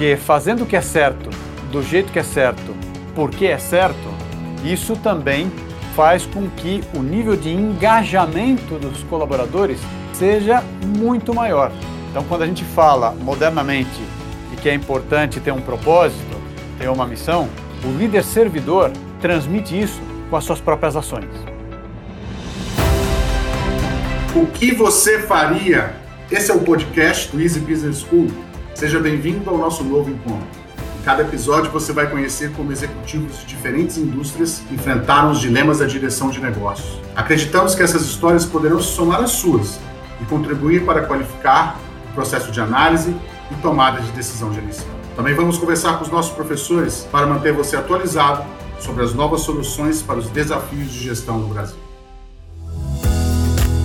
Porque fazendo o que é certo, do jeito que é certo, porque é certo, isso também faz com que o nível de engajamento dos colaboradores seja muito maior. Então, quando a gente fala modernamente e que é importante ter um propósito, ter uma missão, o líder servidor transmite isso com as suas próprias ações. O que você faria? Esse é o podcast do Easy Business School. Seja bem-vindo ao nosso novo encontro. Em cada episódio você vai conhecer como executivos de diferentes indústrias enfrentaram os dilemas da direção de negócios. Acreditamos que essas histórias poderão se somar às suas e contribuir para qualificar o processo de análise e tomada de decisão gerencial. Também vamos conversar com os nossos professores para manter você atualizado sobre as novas soluções para os desafios de gestão no Brasil.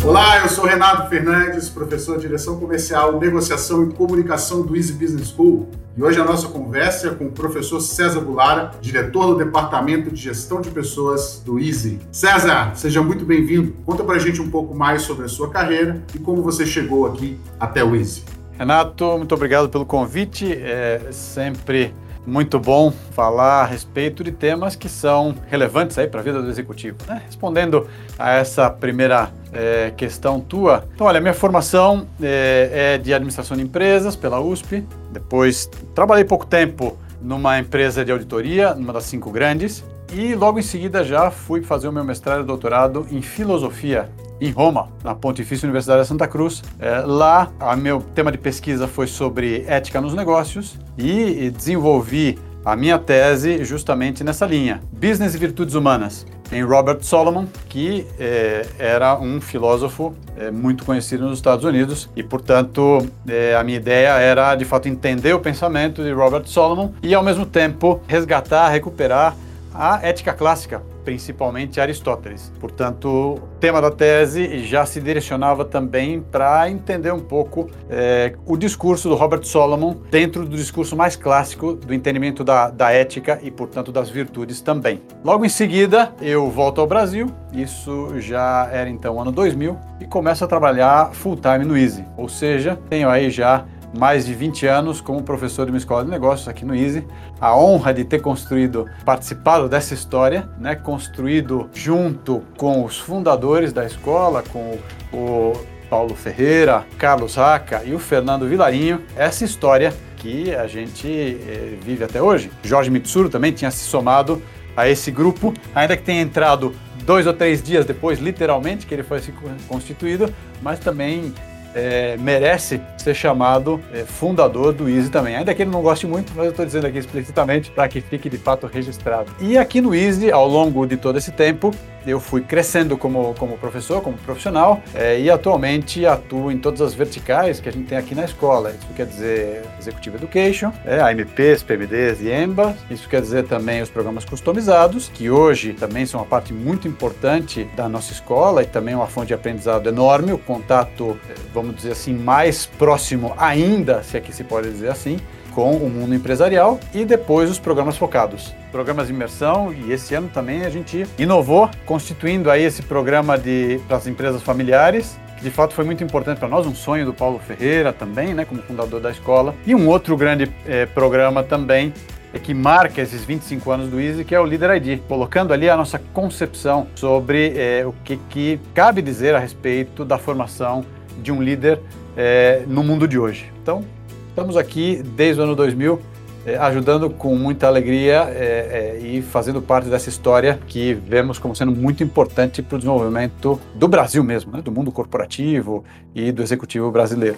Olá, eu sou Renato Fernandes, professor de Direção Comercial, Negociação e Comunicação do Easy Business School. E hoje a nossa conversa é com o professor César Bulara, diretor do Departamento de Gestão de Pessoas do Easy. César, seja muito bem-vindo. Conta pra gente um pouco mais sobre a sua carreira e como você chegou aqui até o Easy. Renato, muito obrigado pelo convite. É sempre muito bom falar a respeito de temas que são relevantes aí para a vida do executivo. Né? Respondendo a essa primeira é, questão tua, então olha, minha formação é, é de administração de empresas pela USP. Depois trabalhei pouco tempo numa empresa de auditoria, numa das cinco grandes, e logo em seguida já fui fazer o meu mestrado e doutorado em filosofia em Roma, na Pontifícia Universidade de Santa Cruz. É, lá, o meu tema de pesquisa foi sobre ética nos negócios e desenvolvi a minha tese justamente nessa linha, Business e Virtudes Humanas, em Robert Solomon, que é, era um filósofo é, muito conhecido nos Estados Unidos e, portanto, é, a minha ideia era de fato entender o pensamento de Robert Solomon e, ao mesmo tempo, resgatar, recuperar a ética clássica principalmente Aristóteles. Portanto, o tema da tese já se direcionava também para entender um pouco é, o discurso do Robert Solomon dentro do discurso mais clássico do entendimento da, da ética e, portanto, das virtudes também. Logo em seguida, eu volto ao Brasil, isso já era então ano 2000, e começo a trabalhar full time no Easy, ou seja, tenho aí já mais de 20 anos como professor de uma escola de negócios aqui no Easy. A honra de ter construído, participado dessa história, né, construído junto com os fundadores da escola, com o Paulo Ferreira, Carlos Raca e o Fernando Vilarinho, essa história que a gente eh, vive até hoje. Jorge Mitsuru também tinha se somado a esse grupo, ainda que tenha entrado dois ou três dias depois, literalmente, que ele foi constituído, mas também é, merece ser chamado é, fundador do Easy também. Ainda que ele não goste muito, mas eu estou dizendo aqui explicitamente para que fique de fato registrado. E aqui no Easy, ao longo de todo esse tempo, eu fui crescendo como, como professor, como profissional, é, e atualmente atuo em todas as verticais que a gente tem aqui na escola. Isso quer dizer Executive Education, é, AMPs, PMDs e EMBA. Isso quer dizer também os programas customizados, que hoje também são uma parte muito importante da nossa escola e também uma fonte de aprendizado enorme. O contato, é, vamos dizer assim, mais próximo ainda, se é se pode dizer assim, com o mundo empresarial e depois os programas focados. Programas de imersão e esse ano também a gente inovou, constituindo aí esse programa para as empresas familiares, que de fato foi muito importante para nós, um sonho do Paulo Ferreira também, né, como fundador da escola. E um outro grande eh, programa também é que marca esses 25 anos do Easy, que é o Leader ID, colocando ali a nossa concepção sobre eh, o que, que cabe dizer a respeito da formação de um líder eh, no mundo de hoje. Então, Estamos aqui desde o ano 2000, eh, ajudando com muita alegria eh, eh, e fazendo parte dessa história que vemos como sendo muito importante para o desenvolvimento do Brasil mesmo, né, do mundo corporativo e do executivo brasileiro.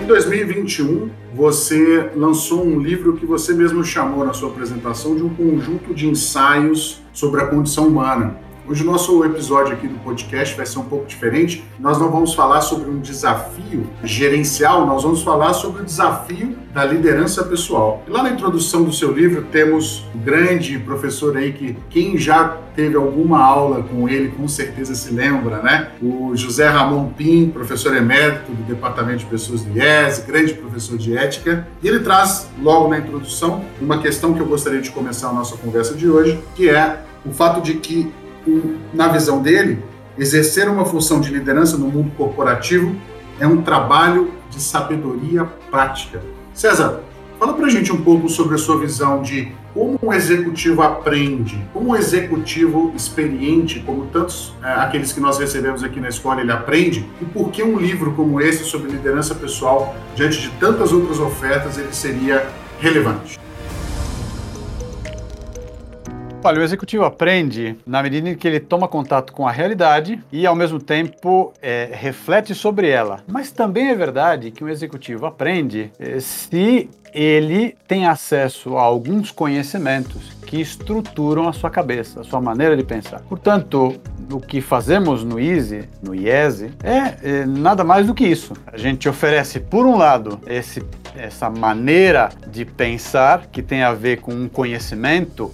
Em 2021, você lançou um livro que você mesmo chamou na sua apresentação de um conjunto de ensaios sobre a condição humana Hoje o nosso episódio aqui do podcast vai ser um pouco diferente. Nós não vamos falar sobre um desafio gerencial, nós vamos falar sobre o desafio da liderança pessoal. E lá na introdução do seu livro temos um grande professor aí que quem já teve alguma aula com ele com certeza se lembra, né? O José Ramon Pim, professor emérito do Departamento de Pessoas do IES, grande professor de ética. E ele traz logo na introdução uma questão que eu gostaria de começar a nossa conversa de hoje, que é o fato de que na visão dele, exercer uma função de liderança no mundo corporativo é um trabalho de sabedoria prática. César, fala pra gente um pouco sobre a sua visão de como um executivo aprende, como um executivo experiente, como tantos é, aqueles que nós recebemos aqui na escola, ele aprende, e por que um livro como esse sobre liderança pessoal, diante de tantas outras ofertas, ele seria relevante? Olha, o executivo aprende na medida em que ele toma contato com a realidade e, ao mesmo tempo, é, reflete sobre ela. Mas também é verdade que um executivo aprende é, se ele tem acesso a alguns conhecimentos que estruturam a sua cabeça, a sua maneira de pensar. Portanto, o que fazemos no ISE, no IESE, é, é nada mais do que isso. A gente oferece, por um lado, esse essa maneira de pensar que tem a ver com um conhecimento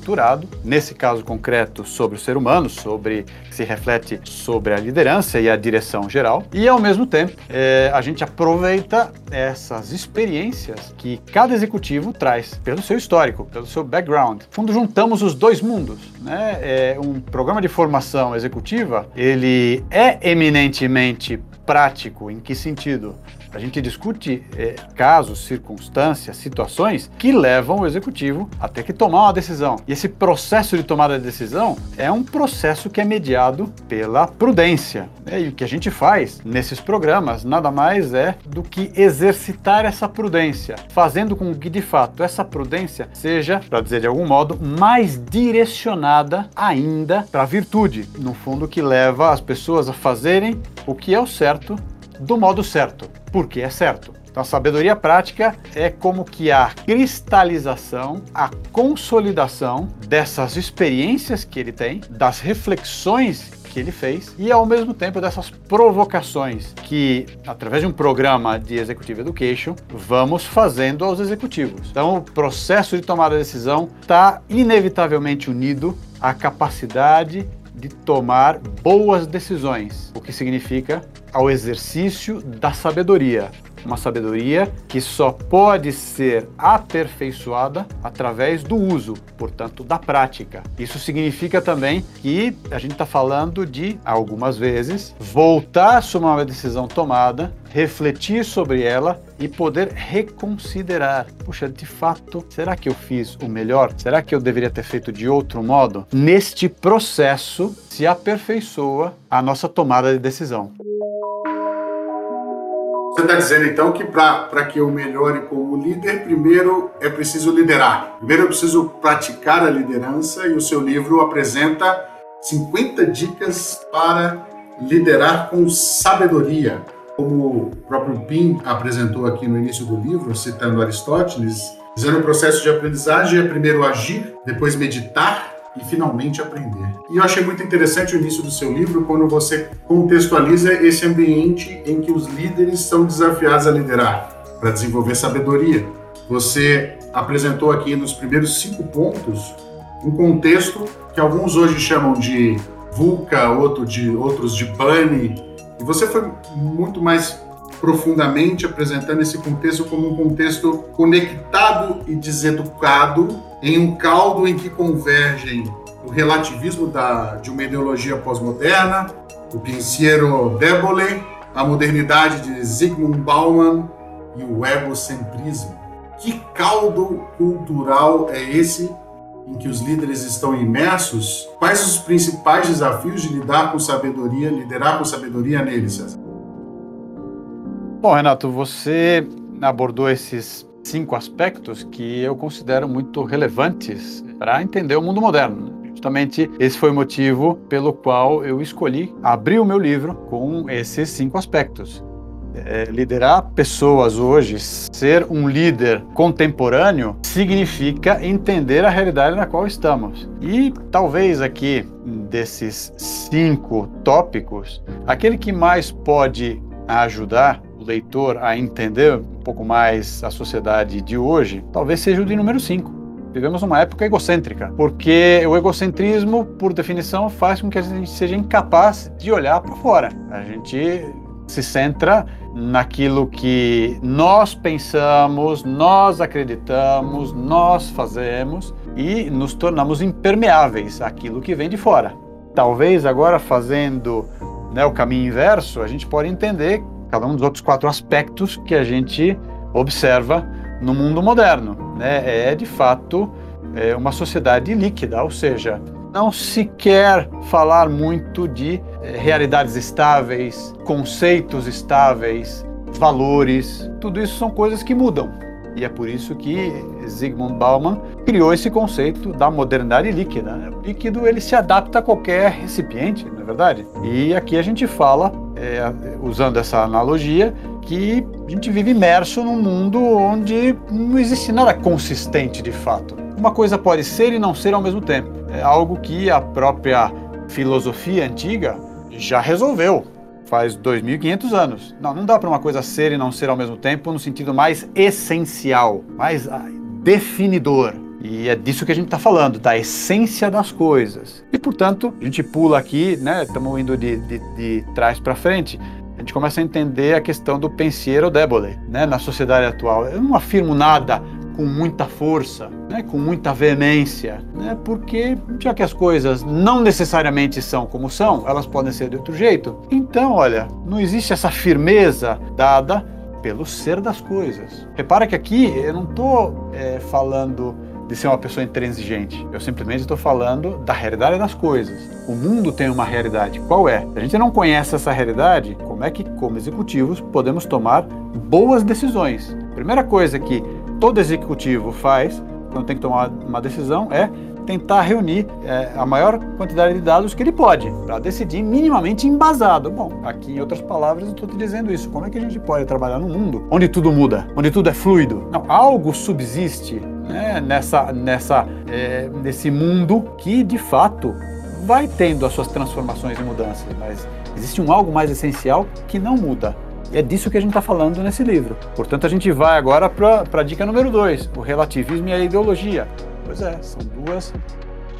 estruturado, nesse caso concreto sobre o ser humano, sobre se reflete sobre a liderança e a direção geral, e ao mesmo tempo é, a gente aproveita essas experiências que cada executivo traz pelo seu histórico, pelo seu background. No fundo, juntamos os dois mundos. Né? É, um programa de formação executiva ele é eminentemente prático. Em que sentido? A gente discute é, casos, circunstâncias, situações que levam o executivo a ter que tomar uma decisão. E esse processo de tomada de decisão é um processo que é mediado pela prudência. Né? E o que a gente faz nesses programas nada mais é do que exercitar essa prudência, fazendo com que de fato essa prudência seja, para dizer de algum modo, mais direcionada ainda para a virtude, no fundo que leva as pessoas a fazerem o que é o certo do modo certo, porque é certo. Então, a sabedoria prática é como que a cristalização, a consolidação dessas experiências que ele tem, das reflexões que ele fez e ao mesmo tempo dessas provocações que, através de um programa de Executive Education, vamos fazendo aos executivos. Então, o processo de tomar a decisão está inevitavelmente unido à capacidade de tomar boas decisões, o que significa ao exercício da sabedoria. Uma sabedoria que só pode ser aperfeiçoada através do uso, portanto, da prática. Isso significa também que a gente está falando de, algumas vezes, voltar sobre uma decisão tomada, refletir sobre ela e poder reconsiderar. Puxa, de fato, será que eu fiz o melhor? Será que eu deveria ter feito de outro modo? Neste processo se aperfeiçoa a nossa tomada de decisão. Você está dizendo então que para que eu melhore como líder, primeiro é preciso liderar. Primeiro eu preciso praticar a liderança e o seu livro apresenta 50 dicas para liderar com sabedoria. Como o próprio Pim apresentou aqui no início do livro, citando Aristóteles, dizendo o processo de aprendizagem é primeiro agir, depois meditar e finalmente aprender. E eu achei muito interessante o início do seu livro quando você contextualiza esse ambiente em que os líderes são desafiados a liderar, para desenvolver sabedoria. Você apresentou aqui nos primeiros cinco pontos um contexto que alguns hoje chamam de VUCA, outro de, outros de BANI, e você foi muito mais profundamente apresentando esse contexto como um contexto conectado e deseducado em um caldo em que convergem o relativismo da, de uma ideologia pós-moderna, o pensiero debole, a modernidade de Zygmunt Bauman e o egocentrismo. Que caldo cultural é esse em que os líderes estão imersos? Quais os principais desafios de lidar com sabedoria, liderar com sabedoria neles, César? Bom, Renato, você abordou esses cinco aspectos que eu considero muito relevantes para entender o mundo moderno. Justamente esse foi o motivo pelo qual eu escolhi abrir o meu livro com esses cinco aspectos. É, liderar pessoas hoje, ser um líder contemporâneo, significa entender a realidade na qual estamos. E talvez aqui, desses cinco tópicos, aquele que mais pode ajudar o leitor a entender um pouco mais a sociedade de hoje, talvez seja o de número 5. Vivemos uma época egocêntrica, porque o egocentrismo, por definição, faz com que a gente seja incapaz de olhar para fora. A gente se centra naquilo que nós pensamos, nós acreditamos, nós fazemos e nos tornamos impermeáveis àquilo que vem de fora. Talvez agora fazendo né, o caminho inverso, a gente pode entender cada um dos outros quatro aspectos que a gente observa no mundo moderno. Né? É, de fato, é uma sociedade líquida, ou seja, não se quer falar muito de é, realidades estáveis, conceitos estáveis, valores. Tudo isso são coisas que mudam. E é por isso que Zygmunt Bauman criou esse conceito da modernidade líquida. O líquido ele se adapta a qualquer recipiente, não é verdade? E aqui a gente fala, é, usando essa analogia, que a gente vive imerso num mundo onde não existe nada consistente de fato. Uma coisa pode ser e não ser ao mesmo tempo. É algo que a própria filosofia antiga já resolveu faz 2.500 anos. Não, não dá para uma coisa ser e não ser ao mesmo tempo no sentido mais essencial, mais ah, definidor. E é disso que a gente está falando, da essência das coisas. E, portanto, a gente pula aqui, né? Estamos indo de, de, de trás para frente. A gente começa a entender a questão do pensiero debole, né? Na sociedade atual. Eu não afirmo nada com muita força, né, com muita veemência, né, porque já que as coisas não necessariamente são como são, elas podem ser de outro jeito. Então, olha, não existe essa firmeza dada pelo ser das coisas. Repara que aqui eu não estou é, falando de ser uma pessoa intransigente. Eu simplesmente estou falando da realidade das coisas. O mundo tem uma realidade. Qual é? Se a gente não conhece essa realidade, como é que, como executivos, podemos tomar boas decisões? Primeira coisa que todo executivo faz quando tem que tomar uma decisão é tentar reunir é, a maior quantidade de dados que ele pode para decidir minimamente embasado. Bom, aqui em outras palavras eu estou te dizendo isso. Como é que a gente pode trabalhar num mundo onde tudo muda, onde tudo é fluido? Não, algo subsiste né, nessa, nessa, é, nesse mundo que de fato vai tendo as suas transformações e mudanças, mas existe um algo mais essencial que não muda. É disso que a gente está falando nesse livro. Portanto, a gente vai agora para a dica número 2, o relativismo e a ideologia. Pois é, são duas,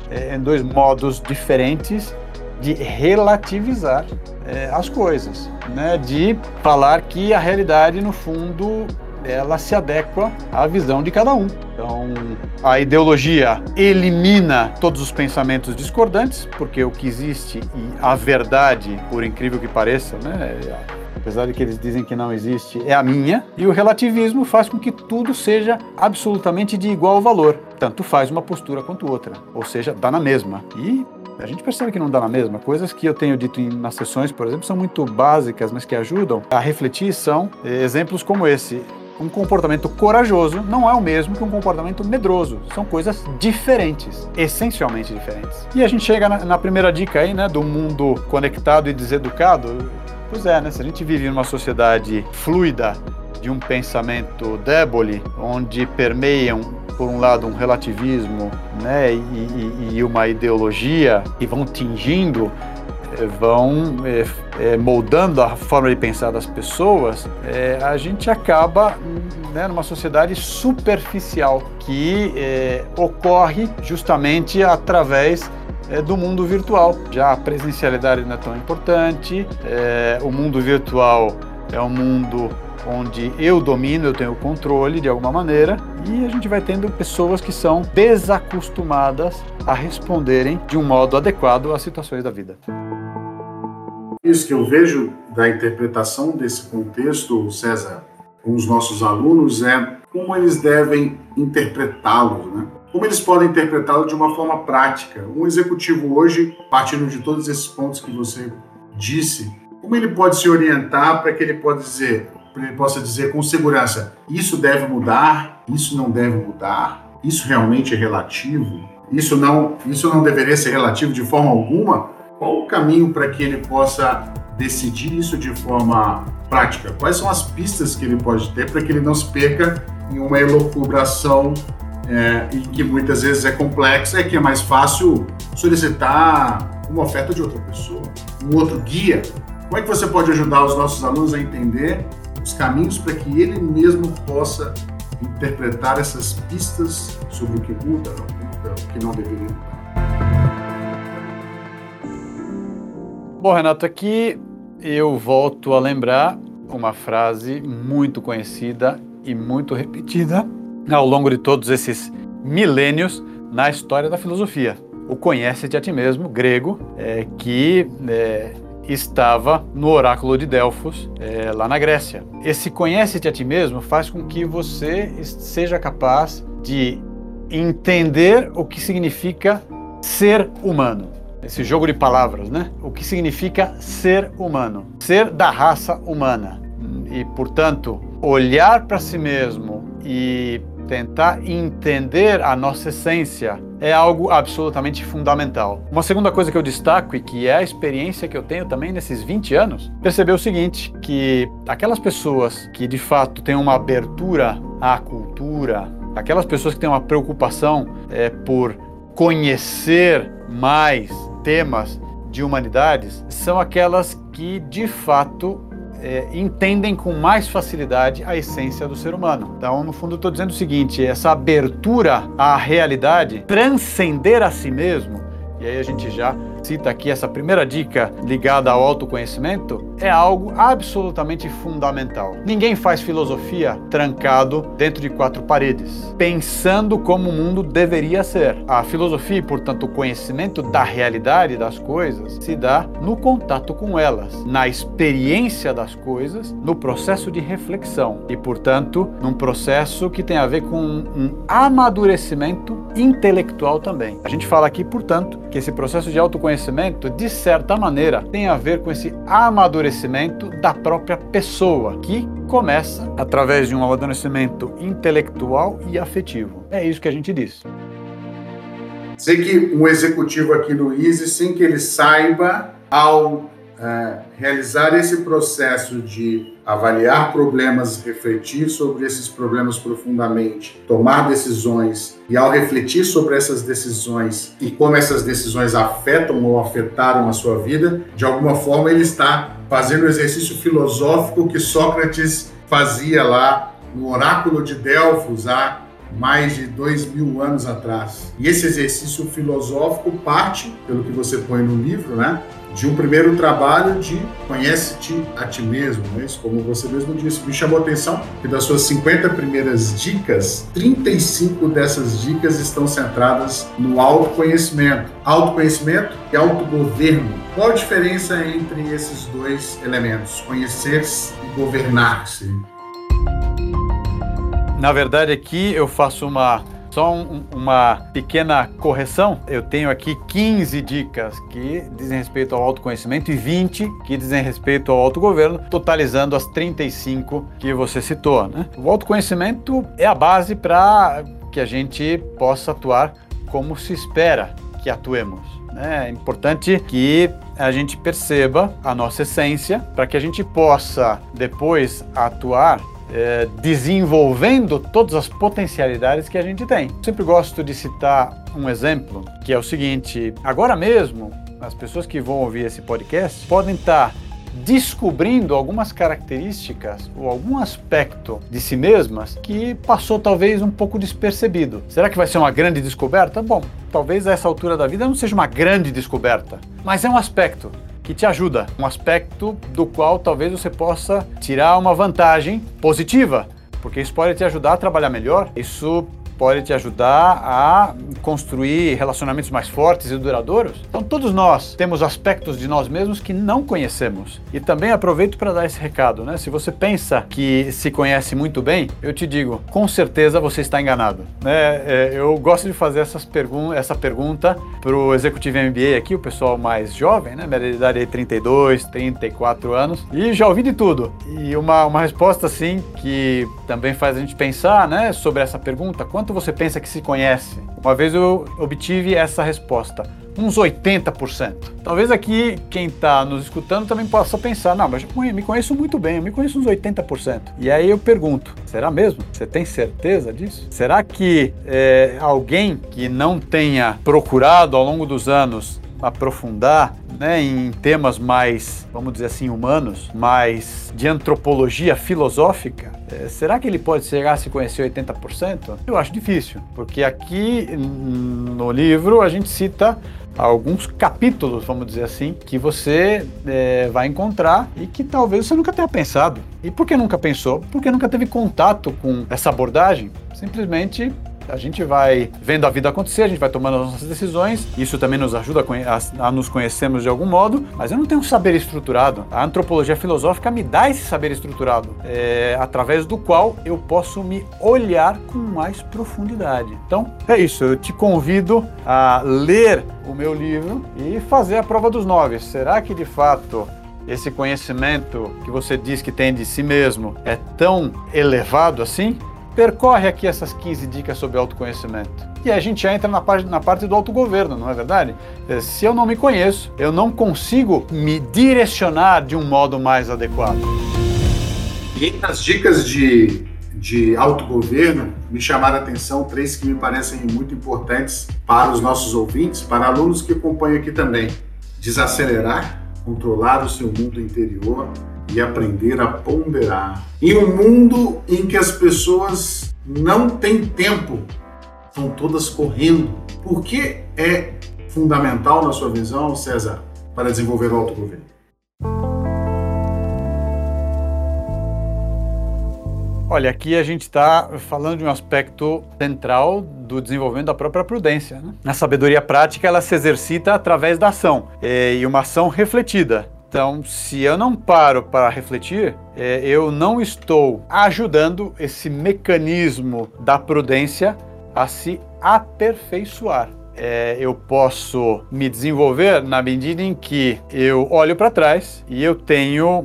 é, dois modos diferentes de relativizar é, as coisas, né? de falar que a realidade, no fundo, ela se adequa à visão de cada um. Então, a ideologia elimina todos os pensamentos discordantes, porque o que existe e a verdade, por incrível que pareça, né, apesar de que eles dizem que não existe, é a minha, e o relativismo faz com que tudo seja absolutamente de igual valor. Tanto faz uma postura quanto outra, ou seja, dá na mesma. E a gente percebe que não dá na mesma. Coisas que eu tenho dito nas sessões, por exemplo, são muito básicas, mas que ajudam a refletir são eh, exemplos como esse. Um comportamento corajoso não é o mesmo que um comportamento medroso. São coisas diferentes, essencialmente diferentes. E a gente chega na, na primeira dica aí, né, do mundo conectado e deseducado. Pois é, né? Se a gente vive numa sociedade fluida, de um pensamento débole, onde permeiam, por um lado, um relativismo né, e, e, e uma ideologia que vão tingindo, eh, vão é, é, moldando a forma de pensar das pessoas, é, a gente acaba né, numa sociedade superficial que ocorre justamente através é, do mundo virtual. Já a presencialidade não é tão importante, é, o mundo virtual é um mundo onde eu domino, eu tenho controle de alguma maneira, e a gente vai tendo pessoas que são desacostumadas a responderem de um modo adequado às situações da vida. Isso que eu vejo da interpretação desse contexto, César, com os nossos alunos é como eles devem interpretá-lo, né? Como eles podem interpretá-lo de uma forma prática? Um executivo hoje, partindo de todos esses pontos que você disse, como ele pode se orientar para que ele possa dizer, ele possa dizer com segurança, isso deve mudar, isso não deve mudar, isso realmente é relativo, isso não, isso não deveria ser relativo de forma alguma? Qual o caminho para que ele possa decidir isso de forma prática? Quais são as pistas que ele pode ter para que ele não se perca em uma elucubração é, e que muitas vezes é complexa, é que é mais fácil solicitar uma oferta de outra pessoa, um outro guia. Como é que você pode ajudar os nossos alunos a entender os caminhos para que ele mesmo possa interpretar essas pistas sobre o que muda, o que não deveria mudar? Bom, Renato, aqui eu volto a lembrar uma frase muito conhecida e muito repetida ao longo de todos esses milênios na história da filosofia. O conhece-te a ti mesmo, grego, é, que é, estava no oráculo de Delfos, é, lá na Grécia. Esse conhece-te a ti mesmo faz com que você seja capaz de entender o que significa ser humano. Esse jogo de palavras, né? O que significa ser humano, ser da raça humana. E, portanto, olhar para si mesmo e tentar entender a nossa essência é algo absolutamente fundamental. Uma segunda coisa que eu destaco e que é a experiência que eu tenho também nesses 20 anos, perceber o seguinte, que aquelas pessoas que de fato têm uma abertura à cultura, aquelas pessoas que têm uma preocupação é, por conhecer mais temas de humanidades, são aquelas que de fato é, entendem com mais facilidade a essência do ser humano. Então, no fundo, estou dizendo o seguinte: essa abertura à realidade, transcender a si mesmo, e aí a gente já cita aqui essa primeira dica ligada ao autoconhecimento, é algo absolutamente fundamental. Ninguém faz filosofia trancado dentro de quatro paredes, pensando como o mundo deveria ser. A filosofia, e portanto, o conhecimento da realidade das coisas, se dá no contato com elas, na experiência das coisas, no processo de reflexão e, portanto, num processo que tem a ver com um amadurecimento intelectual também. A gente fala aqui, portanto, que esse processo de autoconhecimento autoconhecimento, de certa maneira, tem a ver com esse amadurecimento da própria pessoa, que começa através de um amadurecimento intelectual e afetivo. É isso que a gente diz. Sei que um executivo aqui no Easy, sem que ele saiba, ao é, realizar esse processo de avaliar problemas, refletir sobre esses problemas profundamente, tomar decisões e ao refletir sobre essas decisões e como essas decisões afetam ou afetaram a sua vida, de alguma forma ele está fazendo o exercício filosófico que Sócrates fazia lá no oráculo de Delfos há mais de dois mil anos atrás. E esse exercício filosófico parte, pelo que você põe no livro, né, de um primeiro trabalho de conhece-te a ti mesmo, né? Como você mesmo disse. Me chamou a atenção que das suas 50 primeiras dicas, 35 dessas dicas estão centradas no autoconhecimento. Autoconhecimento e autogoverno. Qual a diferença entre esses dois elementos, conhecer-se e governar-se? Na verdade, aqui eu faço uma só um, uma pequena correção: eu tenho aqui 15 dicas que dizem respeito ao autoconhecimento e 20 que dizem respeito ao autogoverno, totalizando as 35 que você citou. Né? O autoconhecimento é a base para que a gente possa atuar como se espera que atuemos. Né? É importante que a gente perceba a nossa essência para que a gente possa depois atuar é, desenvolvendo todas as potencialidades que a gente tem. Sempre gosto de citar um exemplo, que é o seguinte: agora mesmo, as pessoas que vão ouvir esse podcast podem estar descobrindo algumas características ou algum aspecto de si mesmas que passou talvez um pouco despercebido. Será que vai ser uma grande descoberta? Bom, talvez a essa altura da vida não seja uma grande descoberta, mas é um aspecto que te ajuda, um aspecto do qual talvez você possa tirar uma vantagem positiva, porque isso pode te ajudar a trabalhar melhor, isso pode te ajudar a construir relacionamentos mais fortes e duradouros. Então, todos nós temos aspectos de nós mesmos que não conhecemos. E também aproveito para dar esse recado, né? Se você pensa que se conhece muito bem, eu te digo, com certeza você está enganado. Né? É, eu gosto de fazer essas pergun essa pergunta para o executivo MBA aqui, o pessoal mais jovem, né? Minha idade é 32, 34 anos, e já ouvi de tudo. E uma, uma resposta assim que também faz a gente pensar, né, sobre essa pergunta, quanto quanto você pensa que se conhece? Uma vez eu obtive essa resposta, uns 80%. Talvez aqui quem está nos escutando também possa pensar, não, mas eu me conheço muito bem, eu me conheço uns 80%. E aí eu pergunto, será mesmo? Você tem certeza disso? Será que é, alguém que não tenha procurado ao longo dos anos aprofundar né, em temas mais, vamos dizer assim, humanos, mais de antropologia filosófica, é, será que ele pode chegar a se conhecer 80%? Eu acho difícil, porque aqui no livro a gente cita alguns capítulos, vamos dizer assim, que você é, vai encontrar e que talvez você nunca tenha pensado. E por que nunca pensou? Porque nunca teve contato com essa abordagem. Simplesmente A gente vai vendo a vida acontecer, a gente vai tomando as nossas decisões, isso também nos ajuda a, a nos conhecermos de algum modo, mas eu não tenho um saber estruturado. A antropologia filosófica me dá esse saber estruturado, é, através do qual eu posso me olhar com mais profundidade. Então, é isso. Eu te convido a ler o meu livro e fazer a prova dos nove. Será que de fato esse conhecimento que você diz que tem de si mesmo é tão elevado assim? Percorre aqui essas 15 dicas sobre autoconhecimento. E a gente já entra na parte, na parte do autogoverno, não é verdade? É, se eu não me conheço, eu não consigo me direcionar de um modo mais adequado. E as dicas de, de autogoverno me chamaram a atenção, três que me parecem muito importantes para os nossos ouvintes, para alunos que acompanham aqui também. Desacelerar, controlar o seu mundo interior e aprender a ponderar. Em um mundo em que as pessoas não têm tempo, estão todas correndo, por que é fundamental, na sua visão, César, para desenvolver o autogoverno? Olha, aqui a gente está falando de um aspecto central do desenvolvimento da própria prudência. Né? A sabedoria prática ela se exercita através da ação é, e uma ação refletida. Então, se eu não paro para refletir, é, eu não estou ajudando esse mecanismo da prudência a se aperfeiçoar. É, eu posso me desenvolver na medida em que eu olho para trás e eu tenho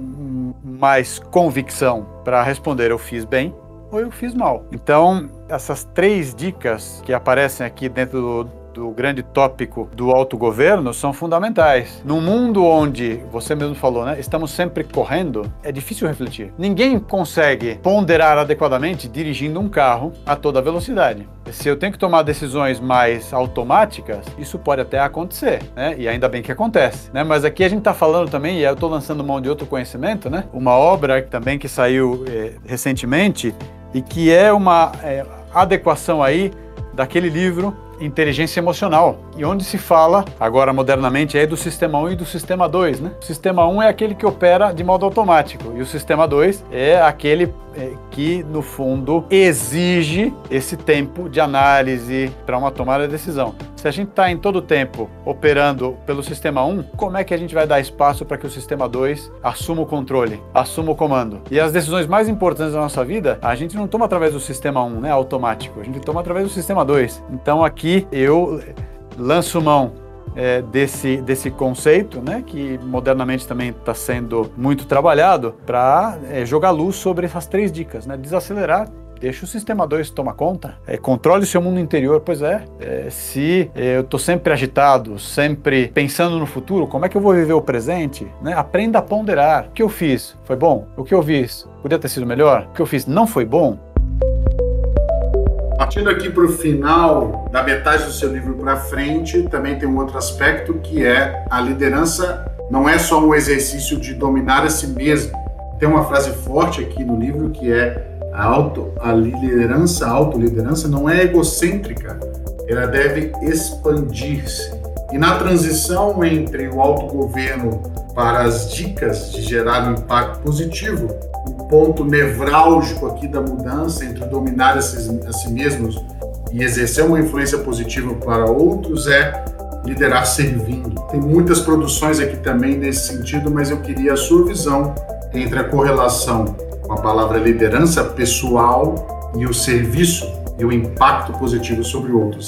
mais convicção para responder eu fiz bem ou eu fiz mal. Então, essas três dicas que aparecem aqui dentro do, do grande tópico do autogoverno são fundamentais. Num mundo onde, você mesmo falou, né, estamos sempre correndo, é difícil refletir. Ninguém consegue ponderar adequadamente dirigindo um carro a toda velocidade. Se eu tenho que tomar decisões mais automáticas, isso pode até acontecer, né? E ainda bem que acontece, né? Mas aqui a gente está falando também, e eu estou lançando mão de outro conhecimento, né? Uma obra também que saiu é, recentemente e que é uma é, adequação aí daquele livro inteligência emocional, e onde se fala, agora modernamente, é do sistema 1 e do sistema 2. Né? O sistema 1 é aquele que opera de modo automático, e o sistema 2 é aquele que, no fundo, exige esse tempo de análise para uma tomada de decisão. Se a gente está em todo o tempo operando pelo sistema 1, como é que a gente vai dar espaço para que o sistema 2 assuma o controle, assuma o comando? E as decisões mais importantes da nossa vida, a gente não toma através do sistema 1, né, automático, a gente toma através do sistema 2. Então aqui eu lanço mão é, desse, desse conceito, né, que modernamente também está sendo muito trabalhado, para é, jogar luz sobre essas três dicas, né, desacelerar Deixa o sistema 2 tomar conta. É, controle o seu mundo interior. Pois é, é se é, eu estou sempre agitado, sempre pensando no futuro, como é que eu vou viver o presente? Né? Aprenda a ponderar. O que eu fiz foi bom? O que eu fiz podia ter sido melhor? O que eu fiz não foi bom? Partindo aqui para o final, da metade do seu livro para frente, também tem um outro aspecto que é a liderança não é só um exercício de dominar a si mesmo. Tem uma frase forte aqui no livro que é a, auto, a liderança, a autoliderança não é egocêntrica, ela deve expandir-se. E na transição entre o autogoverno para as dicas de gerar um impacto positivo, ponto nevrálgico aqui da mudança entre dominar a si, a si mesmos e exercer uma influência positiva para outros é liderar servindo. Tem muitas produções aqui também nesse sentido, mas eu queria a sua visão entre a correlação com a palavra liderança pessoal e o serviço e o impacto positivo sobre o outro?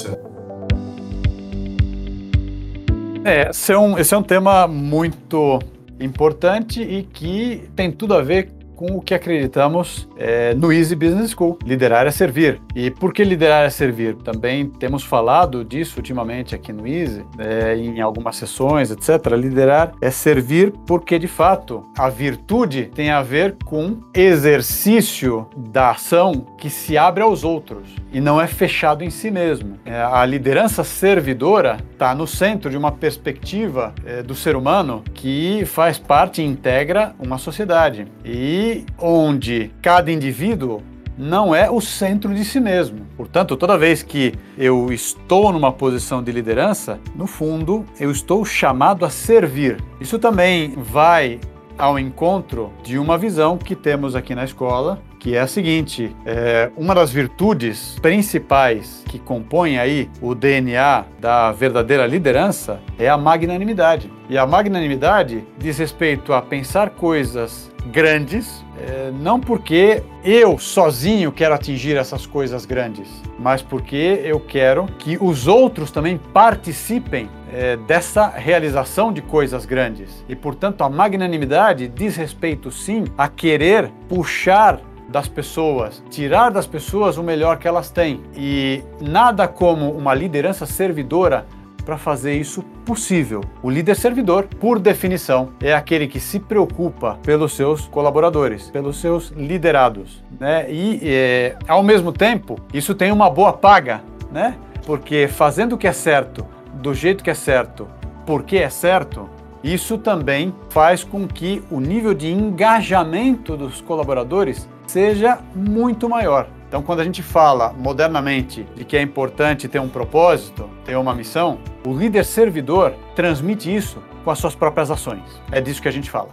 É, esse é um, esse é um tema muito importante e que tem tudo a ver com o que acreditamos é, no Easy Business School. Liderar é servir. E por que liderar é servir? Também temos falado disso ultimamente aqui no Easy, é, em algumas sessões, etc. Liderar é servir porque, de fato, a virtude tem a ver com exercício da ação que se abre aos outros e não é fechado em si mesmo. É, a liderança servidora está no centro de uma perspectiva é, do ser humano que faz parte e integra uma sociedade. E onde cada indivíduo não é o centro de si mesmo. Portanto, toda vez que eu estou numa posição de liderança, no fundo, eu estou chamado a servir. Isso também vai ao encontro de uma visão que temos aqui na escola, que é a seguinte: é, uma das virtudes principais que compõem aí o DNA da verdadeira liderança é a magnanimidade. E a magnanimidade diz respeito a pensar coisas grandes, é, não porque eu sozinho quero atingir essas coisas grandes, mas porque eu quero que os outros também participem é, dessa realização de coisas grandes. E, portanto, a magnanimidade diz respeito, sim, a querer puxar das pessoas, tirar das pessoas o melhor que elas têm. E nada como uma liderança servidora para fazer isso possível. O líder servidor, por definição, é aquele que se preocupa pelos seus colaboradores, pelos seus liderados, né? E é, ao mesmo tempo, isso tem uma boa paga, né? Porque fazendo o que é certo, do jeito que é certo, porque é certo, isso também faz com que o nível de engajamento dos colaboradores seja muito maior. Então, quando a gente fala modernamente de que é importante ter um propósito, ter uma missão, o líder servidor transmite isso com as suas próprias ações. É disso que a gente fala.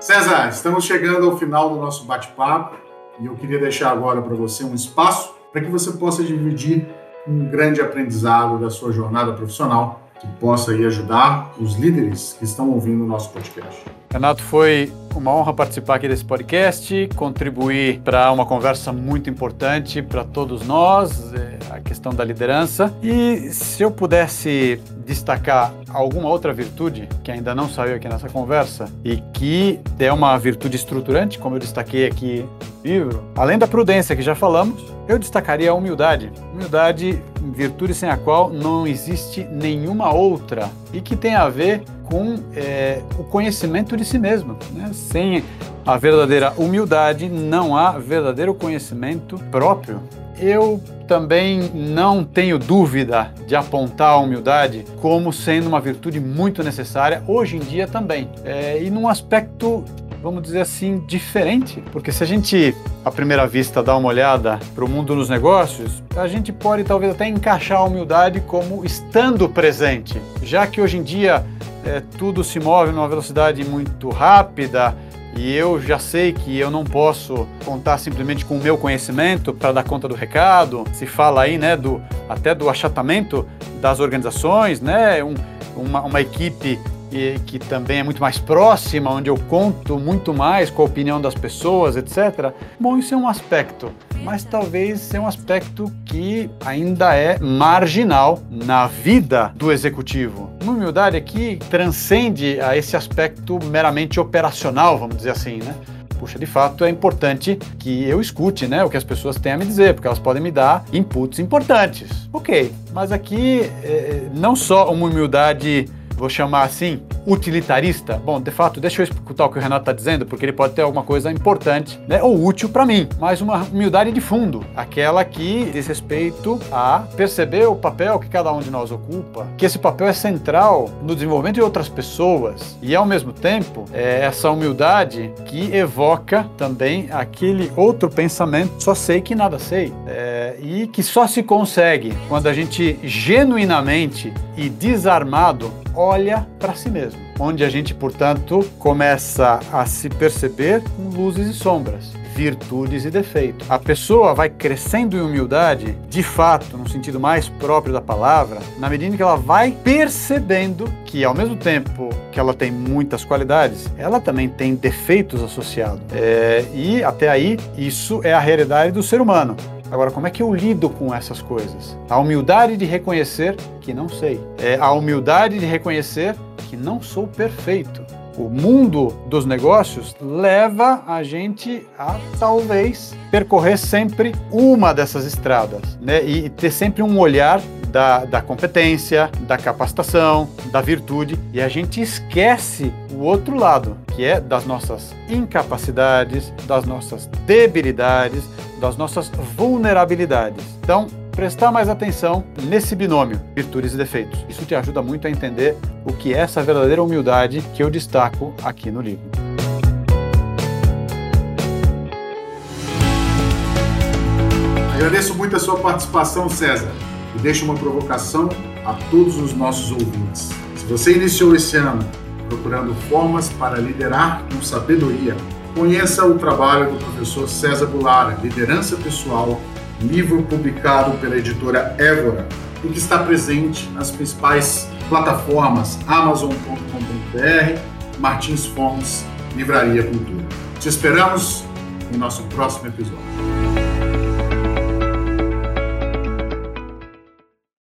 César, estamos chegando ao final do nosso bate-papo e eu queria deixar agora para você um espaço para que você possa dividir um grande aprendizado da sua jornada profissional que possa aí ajudar os líderes que estão ouvindo o nosso podcast. Renato, foi uma honra participar aqui desse podcast, contribuir para uma conversa muito importante para todos nós, é, a questão da liderança. E se eu pudesse destacar alguma outra virtude que ainda não saiu aqui nessa conversa e que é uma virtude estruturante, como eu destaquei aqui no livro, além da prudência que já falamos, eu destacaria a humildade. Humildade, virtude sem a qual não existe nenhuma outra e que tem a ver com é, o conhecimento de si mesmo. Né? Sem a verdadeira humildade, não há verdadeiro conhecimento próprio. Eu também não tenho dúvida de apontar a humildade como sendo uma virtude muito necessária hoje em dia também. É, e num aspecto vamos dizer assim, diferente. Porque se a gente, à primeira vista, dá uma olhada para o mundo dos negócios, a gente pode talvez até encaixar a humildade como estando presente, já que hoje em dia é, tudo se move numa velocidade muito rápida e eu já sei que eu não posso contar simplesmente com o meu conhecimento para dar conta do recado. Se fala aí, né, do até do achatamento das organizações, né, um, uma, uma equipe e que também é muito mais próxima, onde eu conto muito mais com a opinião das pessoas, etc. Bom, isso é um aspecto, mas talvez é um aspecto que ainda é marginal na vida do executivo. Uma humildade aqui transcende a esse aspecto meramente operacional, vamos dizer assim, né? puxa, de fato é importante que eu escute né, o que as pessoas têm a me dizer, porque elas podem me dar inputs importantes. Ok, mas aqui é, não só uma humildade vou chamar assim, utilitarista. Bom, de fato, deixa eu escutar o que o Renato está dizendo, porque ele pode ter alguma coisa importante né, ou útil para mim, mas uma humildade de fundo, aquela que diz respeito a perceber o papel que cada um de nós ocupa, que esse papel é central no desenvolvimento de outras pessoas e, ao mesmo tempo, é essa humildade que evoca também aquele outro pensamento, só sei que nada sei, é, e que só se consegue quando a gente genuinamente e desarmado olha para si mesmo, onde a gente, portanto, começa a se perceber com luzes e sombras, virtudes e defeitos. A pessoa vai crescendo em humildade, de fato, no sentido mais próprio da palavra, na medida que ela vai percebendo que, ao mesmo tempo que ela tem muitas qualidades, ela também tem defeitos associados. É, e até aí, isso é a realidade do ser humano. Agora, como é que eu lido com essas coisas? A humildade de reconhecer que não sei. É a humildade de reconhecer que não sou perfeito. O mundo dos negócios leva a gente a talvez percorrer sempre uma dessas estradas, né? E ter sempre um olhar da, da competência, da capacitação, da virtude, e a gente esquece o outro lado, que é das nossas incapacidades, das nossas debilidades, das nossas vulnerabilidades. Então, prestar mais atenção nesse binômio, virtudes e defeitos. Isso te ajuda muito a entender o que é essa verdadeira humildade que eu destaco aqui no livro. Agradeço muito a sua participação, César, e deixo uma provocação a todos os nossos ouvintes. Se você iniciou esse ano procurando formas para liderar com sabedoria, conheça o trabalho do professor César Bulara, Liderança Pessoal, livro publicado pela editora Évora e que está presente nas principais plataformas amazon.com.br, Martins Fontes, Livraria Cultura. Te esperamos no nosso próximo episódio.